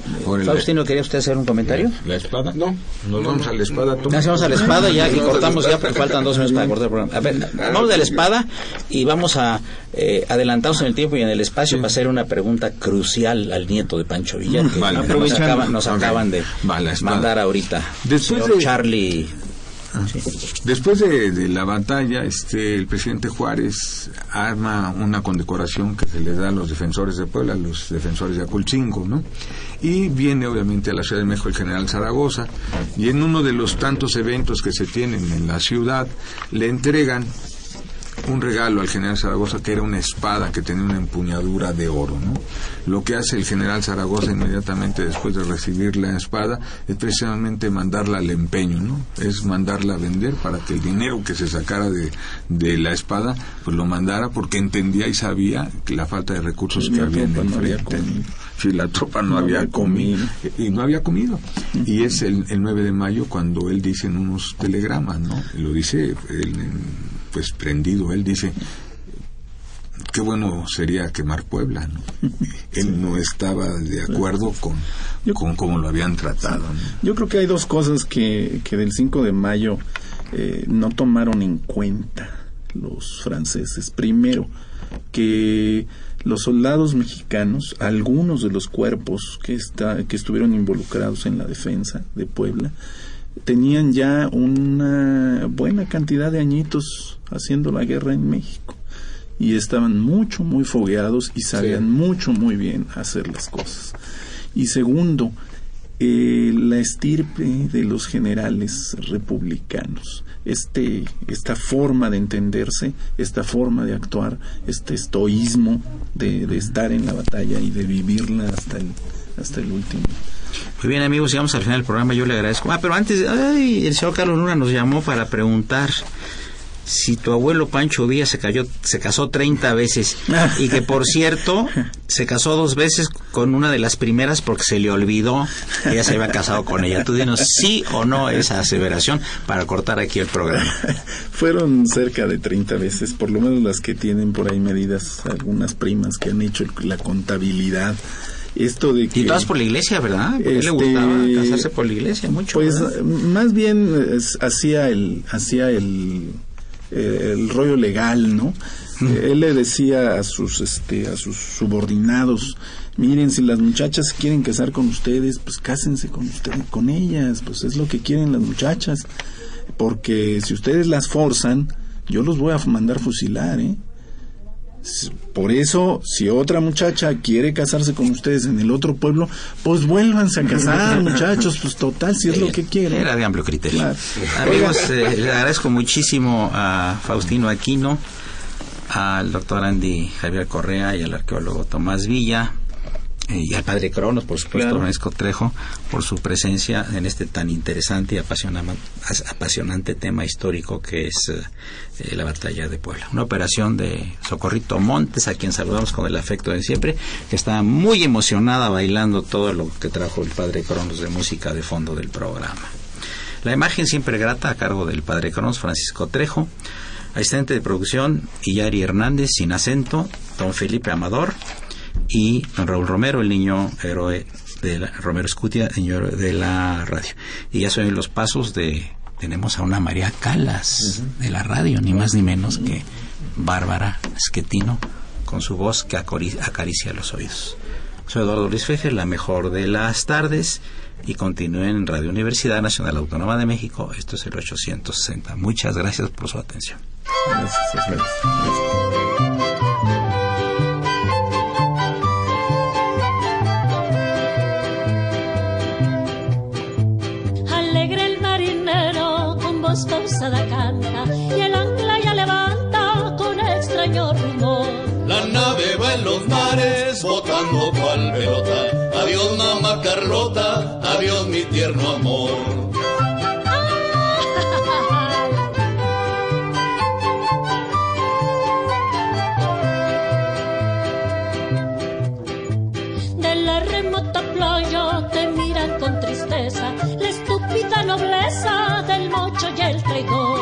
Faustino, ¿quería usted hacer un comentario? ¿La espada? No. Nos vamos a la espada. Nos vamos a la espada ya y cortamos ya porque faltan dos minutos para cortar el programa. A ver, vamos de la espada y vamos a eh, adelantarnos en el tiempo y en el espacio para hacer una pregunta crucial al nieto de Pancho Villa que Vale. nos, acaban, nos Ok. acaban de mandar ahorita. Después Señor de- Charlie. Después de, de la batalla, este, el presidente Juárez arma una condecoración que se le da a los defensores de Puebla, a los defensores de Aculcingo, ¿no? Y viene obviamente a la Ciudad de México el general Zaragoza, y en uno de los tantos eventos que se tienen en la ciudad, le entregan un regalo al general Zaragoza que era una espada que tenía una empuñadura de oro, ¿no? Lo que hace el general Zaragoza inmediatamente después de recibir la espada es precisamente mandarla al empeño, ¿no? Es mandarla a vender para que el dinero que se sacara de, de la espada pues lo mandara porque entendía y sabía que la falta de recursos que había en el frente. Sí, la tropa no, No había comido. Y no había comido. Y es el, el 9 de mayo cuando él dice en unos telegramas, ¿no? Lo dice él, en- pues prendido, él dice, qué bueno sería quemar Puebla, ¿no? [LAUGHS] Él no estaba de acuerdo con, Yo- con cómo lo habían tratado, ¿no? Yo creo que hay dos cosas que, que del 5 de mayo eh, no tomaron en cuenta los franceses. Primero, que los soldados mexicanos, algunos de los cuerpos que, está, que estuvieron involucrados en la defensa de Puebla, tenían ya una buena cantidad de añitos haciendo la guerra en México y estaban mucho, muy fogueados y sabían mucho, muy bien hacer las cosas. Y segundo, eh, la estirpe de los generales republicanos. Este, esta forma de entenderse, esta forma de actuar, este estoísmo de, de estar en la batalla y de vivirla hasta el, hasta el último. Muy bien, amigos, llegamos al final del programa. Yo le agradezco. Ah, pero antes, ay, el señor Carlos Luna nos llamó para preguntar si tu abuelo Pancho Villa se, cayó, se casó 30 veces [LAUGHS] y que por cierto se casó dos veces con una de las primeras porque se le olvidó que ella se había casado con ella. Tú dinos sí o no esa aseveración para cortar aquí el programa. [LAUGHS] Fueron cerca de 30 veces, por lo menos las que tienen por ahí medidas algunas primas que han hecho la contabilidad esto de que y todas por la iglesia verdad Porque este, le gustaba casarse por la iglesia mucho pues ¿verdad? más bien hacía el hacía el eh, el rollo legal no Eh, él le decía a sus este a sus subordinados miren si las muchachas quieren casar con ustedes pues cásense con ustedes con ellas pues es lo que quieren las muchachas porque si ustedes las forzan yo los voy a mandar fusilar eh por eso, si otra muchacha quiere casarse con ustedes en el otro pueblo, pues vuélvanse a casar, [LAUGHS] muchachos, pues total, si es lo que quieren. Era de amplio criterio. Claro. Amigos, eh, le agradezco muchísimo a Faustino Aquino, al doctor Andy Javier Correa y al arqueólogo Tomás Villa. Eh, y al padre Cronos, por supuesto, Claro. Francisco Trejo, por su presencia en este tan interesante y apasionante tema histórico que es eh, eh, la batalla de Puebla. Una operación de Socorrito Montes, a quien saludamos con el afecto de siempre, que está muy emocionada bailando todo lo que trajo el padre Cronos de música de fondo del programa. La imagen siempre grata a cargo del padre Cronos, Francisco Trejo, asistente de producción, Iyari Hernández, sin acento, don Felipe Amador y don Raúl Romero, el niño héroe de la, Romero Escutia, héroe de la radio. Y ya son los pasos de, tenemos a una María Calas de la radio, ni más ni menos que Bárbara Esquetino, con su voz que acaricia los oídos. Soy Eduardo Luis Fejer, la mejor de las tardes, y continúen en Radio Universidad Nacional Autónoma de México. Esto es el 860. Muchas gracias por su atención. Alegre canta y el ancla ya levanta con extraño rumor. La nave va en los mares botando cual pelota. Adiós mamá Carlota, adiós mi tierno amor. [LAUGHS] De la remota playa te miran con tristeza la estúpida nobleza mocho y el traidor.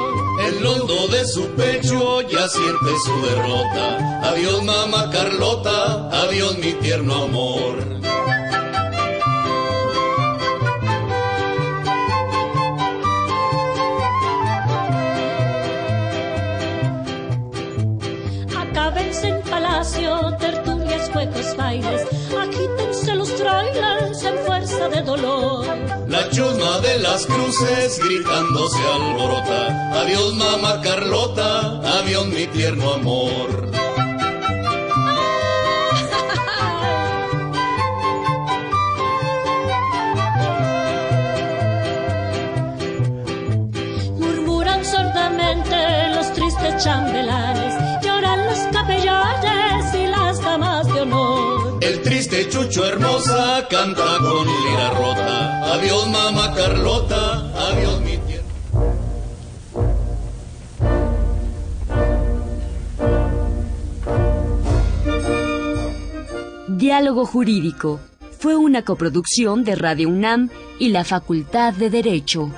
El hondo de su pecho ya siente su derrota. Adiós mamá Carlota, adiós mi tierno amor. Acábense en palacio, tertulias, juegos, bailes, agítense en fuerza de dolor. La chusma de las cruces gritando se alborota. Adiós mamá Carlota, adiós mi tierno amor. [LAUGHS] Murmuran sordamente los tristes chambelanes, Chucho hermosa canta con lira rota. Adiós mamá Carlota, adiós mi tierno. Diálogo Jurídico fue una coproducción de Radio UNAM y la Facultad de Derecho.